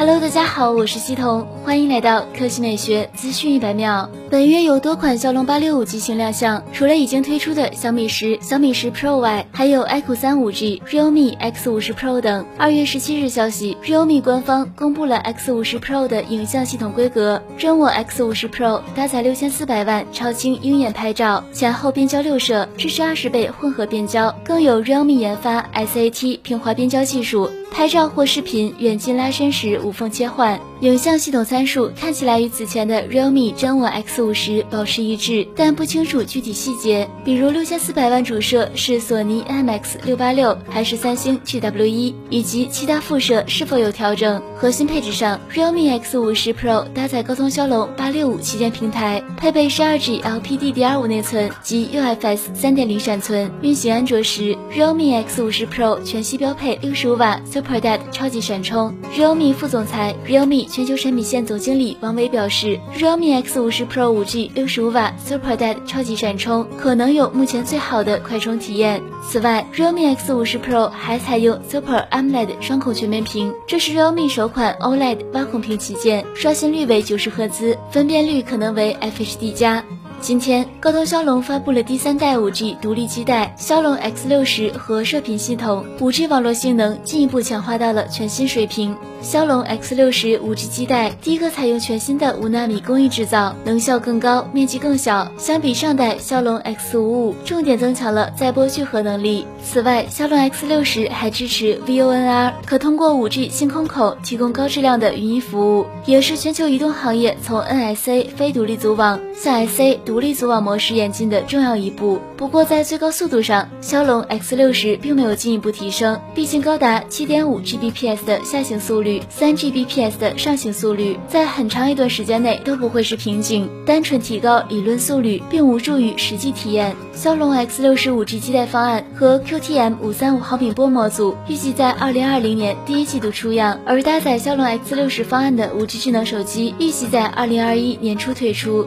Hello，大家好，我是西彤，欢迎来到科技美学资讯一百秒。本月有多款骁龙八六五机型亮相，除了已经推出的小米十、小米十 Pro 外，还有 iQOO 三五 G、Realme X 五十 Pro 等。二月十七日消息，Realme 官方公布了 X 五十 Pro 的影像系统规格，真我 X 五十 Pro 搭载六千四百万超清鹰眼拍照，前后变焦六摄，支持二十倍混合变焦，更有 Realme 研发 SAT 平滑变焦技术。拍照或视频远近拉伸时无缝切换，影像系统参数看起来与此前的 Realme 真我 X 五十保持一致，但不清楚具体细节，比如六千四百万主摄是索尼 IMX 六八六还是三星 GW 一，以及其他副摄是否有调整。核心配置上，Realme X 五十 Pro 搭载高通骁龙八六五旗舰平台，配备十二 G LPDDR5 内存及 UFS 三点零闪存，运行安卓时，Realme X 五十 Pro 全系标配六十五瓦。Super DAD 超级闪充，Realme 副总裁、Realme 全球产品线总经理王伟表示，Realme X 五十 Pro 五 G 六十五瓦 Super DAD 超级闪充可能有目前最好的快充体验。此外，Realme X 五十 Pro 还采用 Super AMOLED 双孔全面屏，这是 Realme 首款 OLED 挖孔屏旗舰，刷新率为九十赫兹，分辨率可能为 FHD 加。今天，高通骁龙发布了第三代 5G 独立基带骁龙 X 六十和射频系统，5G 网络性能进一步强化到了全新水平。骁龙 X 六十 5G 基带第一个采用全新的五纳米工艺制造，能效更高，面积更小。相比上代骁龙 X 五五，重点增强了载波聚合能力。此外，骁龙 X 六十还支持 VoNR，可通过 5G 星空口提供高质量的语音服务，也是全球移动行业从 NSA 非独立组网向 SA 独立组网模式演进的重要一步。不过，在最高速度上，骁龙 X 六十并没有进一步提升，毕竟高达7.5 Gbps 的下行速率。三 Gbps 的上行速率，在很长一段时间内都不会是瓶颈。单纯提高理论速率，并无助于实际体验。骁龙 X 六十五 G 基带方案和 QTM 五三五毫米波模组预计在二零二零年第一季度出样，而搭载骁龙 X 六十方案的五 G 智能手机预计在二零二一年初推出。